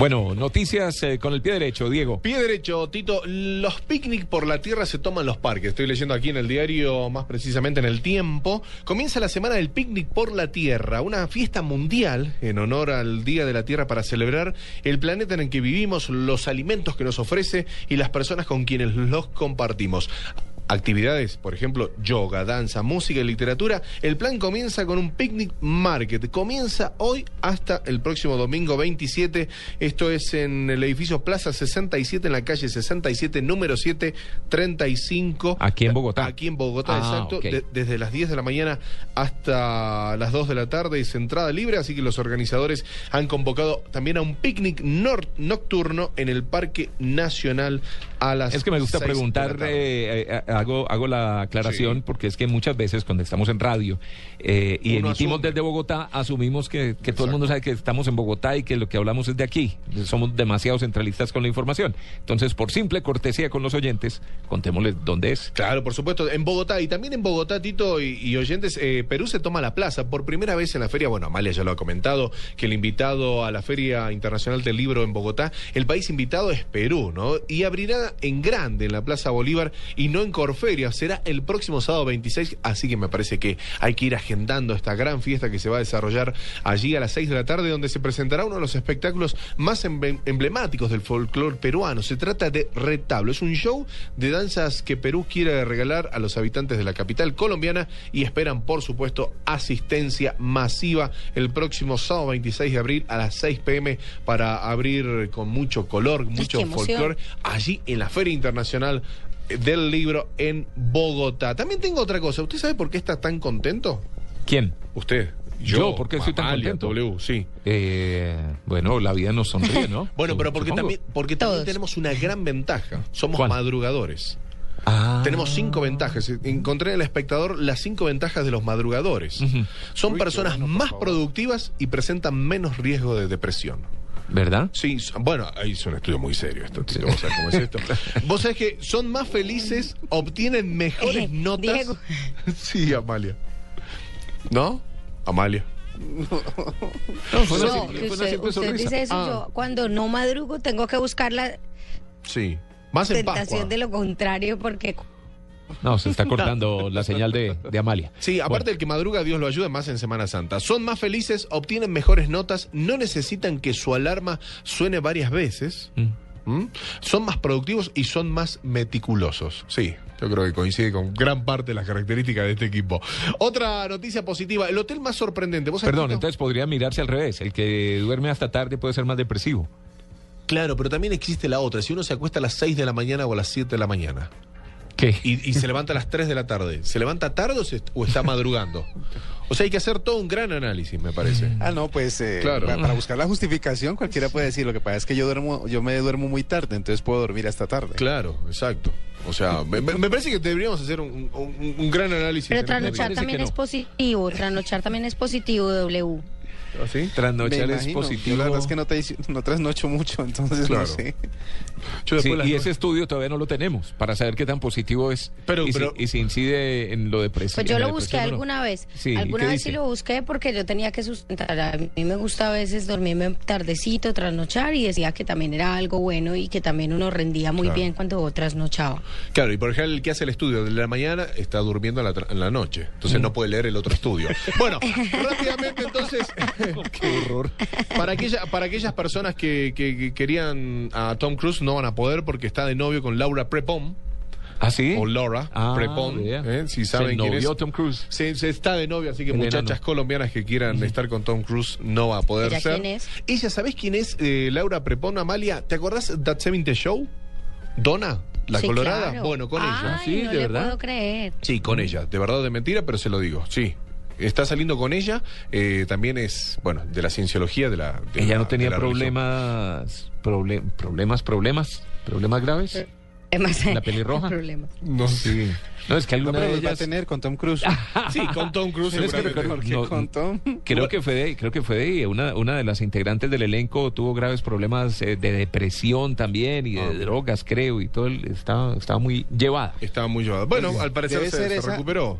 Bueno, noticias eh, con el pie derecho, Diego. Pie derecho, Tito. Los picnic por la tierra se toman los parques. Estoy leyendo aquí en el diario, más precisamente en el tiempo. Comienza la semana del picnic por la tierra, una fiesta mundial en honor al Día de la Tierra para celebrar el planeta en el que vivimos, los alimentos que nos ofrece y las personas con quienes los compartimos actividades, por ejemplo, yoga, danza, música y literatura, el plan comienza con un picnic market. Comienza hoy hasta el próximo domingo 27. Esto es en el edificio Plaza 67, en la calle 67, número 7, 35. Aquí en Bogotá. Aquí en Bogotá, Ah, exacto. De- desde las 10 de la mañana hasta las 2 de la tarde es entrada libre, así que los organizadores han convocado también a un picnic nocturno en el Parque Nacional a las Es que me gusta 6 de la preguntar, hago, hago la aclaración, Sí. porque es que muchas veces cuando estamos en radio eh, y Uno emitimos asume. desde Bogotá, asumimos que, que todo el mundo sabe que estamos en Bogotá y que lo que hablamos es de aquí. Somos demasiado centralistas con la información. Entonces, por simple cortesía con los oyentes, contémosles dónde es. Claro, por supuesto, en Bogotá y también en Bogotá, Tito y, y oyentes, eh, Perú se toma la plaza por primera vez en la feria. Bueno, Amalia ya lo ha comentado, que el invitado a la Feria Internacional del Libro en Bogotá, el país invitado es Perú, ¿no? Y abrirá en grande en la Plaza Bolívar y no en Corferia. Será el próximo sábado 26, así que me parece que hay que ir agendando esta gran fiesta que se va a desarrollar allí a las 6 de la tarde, donde se presentará uno de los espectáculos más emble- emblemáticos del folclore peruano. Se trata de Retablo. Es un show de danzas que Perú quiere regalar a los habitantes de la capital colombiana y esperan, por supuesto, asistencia masiva el próximo sábado 26 de abril a las 6 pm para abrir con mucho color, mucho folclore allí en la Feria Internacional del Libro en Bogotá. También tengo otra cosa. ¿Usted sabe por qué está tan contento? ¿Quién? Usted. Yo, ¿por qué estoy tan contento? W, sí. Eh, bueno, la vida nos sonríe, ¿no? Bueno, pero porque Supongo. también, porque también Todos. tenemos una gran ventaja. Somos ¿Cuál? madrugadores. Ah. Tenemos cinco ventajas. Encontré en el espectador las cinco ventajas de los madrugadores. Son personas más productivas y presentan menos riesgo de depresión. ¿Verdad? Sí, bueno, ahí es un estudio muy serio esto, Tito, vos sabés cómo es esto. Vos sabés que son más felices, obtienen mejores Eh, notas. Diego. Sí, Amalia. ¿No? Amalia. No, fue una No, simple- que fue una usted, simple usted sonrisa. dice eso, Ah. yo cuando no madrugo tengo que buscar la Sí. Más en Pascua. tentación de lo contrario porque No, se está cortando la señal de, de Amalia. Sí, aparte del que madruga, Dios lo ayude más en Semana Santa. Son más felices, obtienen mejores notas, no necesitan que su alarma suene varias veces. Mm. ¿Mm? Son más productivos y son más meticulosos. Sí, yo creo que coincide con gran parte de las características de este equipo. Otra noticia positiva, el hotel más sorprendente. ¿Vos sabés, Perdón, entonces podría mirarse al revés. El que duerme hasta tarde puede ser más depresivo. Claro, pero también existe la otra. Si uno se acuesta a las 6 de la mañana o a las 7 de la mañana ¿Qué? y, y se levanta a las 3 de la tarde, ¿se levanta tarde o, se- o está madrugando? O sea, hay que hacer todo un gran análisis, me parece. Ah, no, pues eh, Claro. pa- para buscar la justificación cualquiera puede decir, lo que pasa es que yo duermo, yo me duermo muy tarde, entonces puedo dormir hasta tarde. Claro, exacto. O sea, me, parece que deberíamos hacer un, un- un gran análisis. pero este trasnochar también es positivo, trasnochar también es positivo W. ¿Ah, sí? Trasnochar es imagino. Yo positivo. la verdad es que no, te, no trasnocho mucho, entonces Claro. no sé. Yo Sí, y ese estudio todavía no lo tenemos para saber qué tan positivo es Pero- y, si- pero- y si, incide en lo depresivo. Pues yo lo busqué alguna vez. Sí, ¿y alguna vez sí dice? lo busqué porque yo tenía que sustentar. A mí me gusta a veces dormirme tardecito, trasnochar y decía que también era algo bueno y que también uno rendía muy Claro. bien cuando trasnochaba. Claro, y por ejemplo, el que hace el estudio de la mañana está durmiendo en la, en la noche. Entonces no puede leer el otro estudio. Bueno, rápidamente entonces. Qué horror. Para, aquella, para aquellas personas que, que- que querían a Tom Cruise, no van a poder porque está de novio con Laura Prepon. ¿Ah, sí? O Laura Ah, Prepon. ¿eh? Si Se saben quién es. Tom Cruise. Se, se está de novio, así que El muchachas enano. colombianas que quieran estar con Tom Cruise no va a poder ¿Ella ser. quién es? Ella, ¿sabés quién es eh, Laura Prepon, Amalia? ¿Te acordás That 70 Show? ¿Donna? ¿La Sí, Colorada? claro. Bueno, con ella. Ay, Sí, no ¿de le verdad? puedo creer. Sí, con ella. De verdad o de mentira, pero se lo digo. Sí. Está saliendo con ella, eh, también es, bueno, de la cienciología de la... de Ella la- no tenía problemas, proble- problemas, problemas, problemas graves. Además, ¿La pelirroja? No sé. Sí. No, es que No, alguna pero de los va a ellas... tener con Tom Cruise. Sí, con Tom Cruise Es que seguramente. recuerdo- Porque no, con Tom... Creo que fue de ahí, creo que fue de ahí. Una, una de las integrantes del elenco tuvo graves problemas eh, de depresión también y de Ah. drogas, creo, y todo el- estaba, estaba muy llevada. Estaba muy llevado. Bueno, al parecer Debe se, ser se esa- recuperó.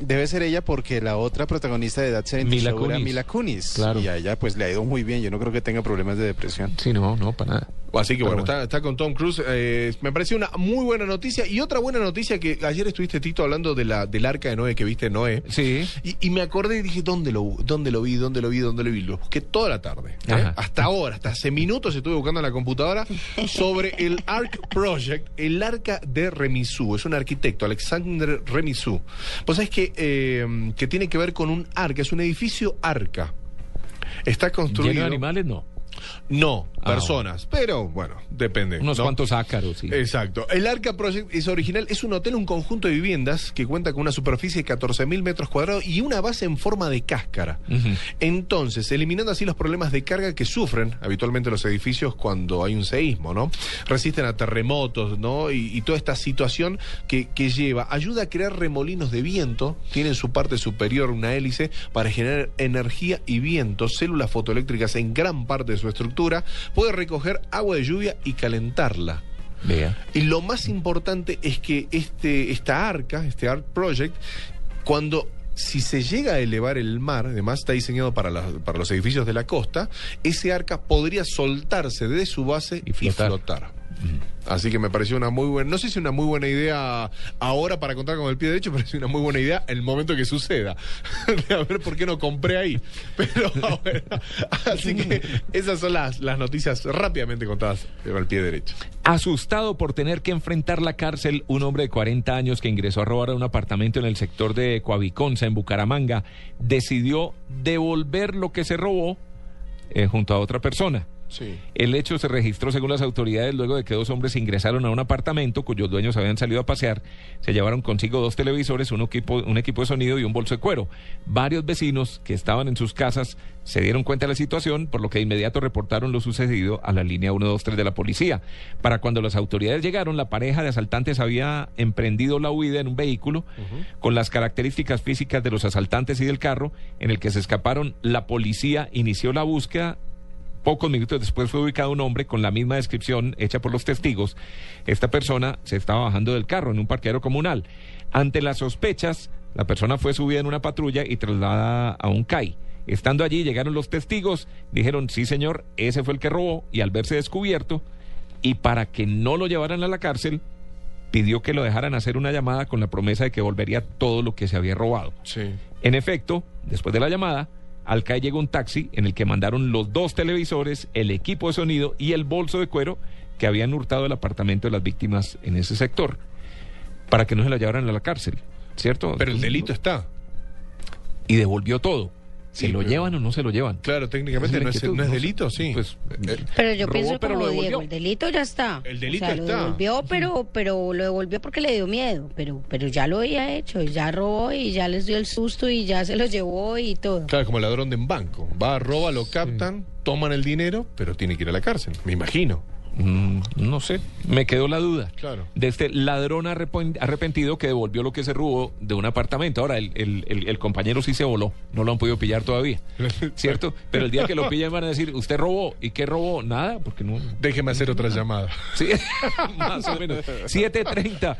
Debe ser ella porque la otra protagonista de That 70 Mila Show era Kunis. Mila Kunis. Claro. Y a ella pues le ha ido muy bien. Yo no creo que tenga problemas de depresión. Sí, no, no, para nada. Así que Pero bueno, bueno. Está, está con Tom Cruise. eh, me pareció una muy buena noticia. Y otra buena noticia que ayer estuviste, Tito, hablando de la, del arca de Noé que viste Noé. Sí. Y, y me acordé y dije, ¿dónde lo, ¿dónde lo vi? ¿Dónde lo vi? ¿Dónde lo vi? Lo busqué toda la tarde. ¿eh? Hasta ahora, hasta hace minutos estuve buscando en la computadora sobre el Ark Project, el arca de Remisú. Es un arquitecto, Alexander Remisú. Vos sabés que, eh, que tiene que ver con un arca, es un edificio arca. Está construido. ¿Lleno de animales? No. No, Ah, personas. Pero bueno, depende. Unos ¿no? cuantos ácaros, sí. Exacto. El Arca Project es original, es un hotel, un conjunto de viviendas que cuenta con una superficie de 14.000 metros cuadrados y una base en forma de cáscara. Entonces, eliminando así los problemas de carga que sufren habitualmente los edificios cuando hay un seísmo, ¿no? Resisten a terremotos, ¿no? Y, y toda esta situación que, que lleva, ayuda a crear remolinos de viento, tiene en su parte superior una hélice para generar energía y viento, células fotoeléctricas en gran parte de su estructura, puede recoger agua de lluvia y calentarla. Vea. Y lo más importante es que este, esta arca, este Arc Project, cuando si se llega a elevar el mar, además está diseñado para, los edificios de la costa, ese arca podría soltarse de su base Y y flotar. Flotar. Así que me pareció una muy buena, no sé si una muy buena idea ahora para contar con el pie derecho, pero es una muy buena idea el momento que suceda. a ver por qué no compré ahí. Pero bueno, así que esas son las, las noticias rápidamente contadas con el pie derecho. Asustado por tener que enfrentar la cárcel, un hombre de 40 años que ingresó a robar a un apartamento en el sector de Coaviconza, en Bucaramanga, decidió devolver lo que se robó eh, junto a otra persona. Sí. El hecho se registró según las autoridades luego de que dos hombres ingresaron a un apartamento cuyos dueños habían salido a pasear. Se llevaron consigo dos televisores, un equipo, un equipo de sonido y un bolso de cuero. Varios vecinos que estaban en sus casas se dieron cuenta de la situación, por lo que de inmediato reportaron lo sucedido a la línea 123 de la policía. Para cuando las autoridades llegaron, la pareja de asaltantes había emprendido la huida en un vehículo con las características físicas de los asaltantes y del carro en el que se escaparon. La policía inició la búsqueda Pocos minutos después fue ubicado un hombre con la misma descripción hecha por los testigos. Esta persona se estaba bajando del carro en un parqueadero comunal. Ante las sospechas, la persona fue subida en una patrulla y trasladada a un CAI. Estando allí, llegaron los testigos, dijeron, sí señor, ese fue el que robó, y al verse descubierto, y para que no lo llevaran a la cárcel, pidió que lo dejaran hacer una llamada con la promesa de que volvería todo lo que se había robado. Sí. En efecto, después de la llamada, al CAI llegó un taxi en el que mandaron los dos televisores, el equipo de sonido y el bolso de cuero que habían hurtado el apartamento de las víctimas en ese sector, para que no se la llevaran a la cárcel, ¿cierto? Pero el delito está. Y devolvió todo. ¿Se Sí, lo pero- llevan o no se lo llevan? Claro, técnicamente no es, no es delito, sí. Pues, Eh, Pero yo Robó, pienso pero como lo devolvió. Diego, el delito ya está. El delito o sea, está. Lo devolvió, pero, pero lo devolvió porque le dio miedo. Pero, pero ya lo había hecho, ya robó y ya les dio el susto y ya se lo llevó y todo. Claro, como ladrón de un banco. Va, roba, lo captan, toman el dinero, pero tiene que ir a la cárcel, me imagino. Mm, no sé, me quedó la duda. Claro. De este ladrón arrepen- arrepentido que devolvió lo que se robó de un apartamento. Ahora, el, el- el- el compañero sí se voló, no lo han podido pillar todavía, ¿cierto? Pero el día que lo pillen van a decir, ¿usted robó? ¿Y qué robó? Nada, porque no... Déjeme hacer otra llamada. Sí, más o menos. 7.30.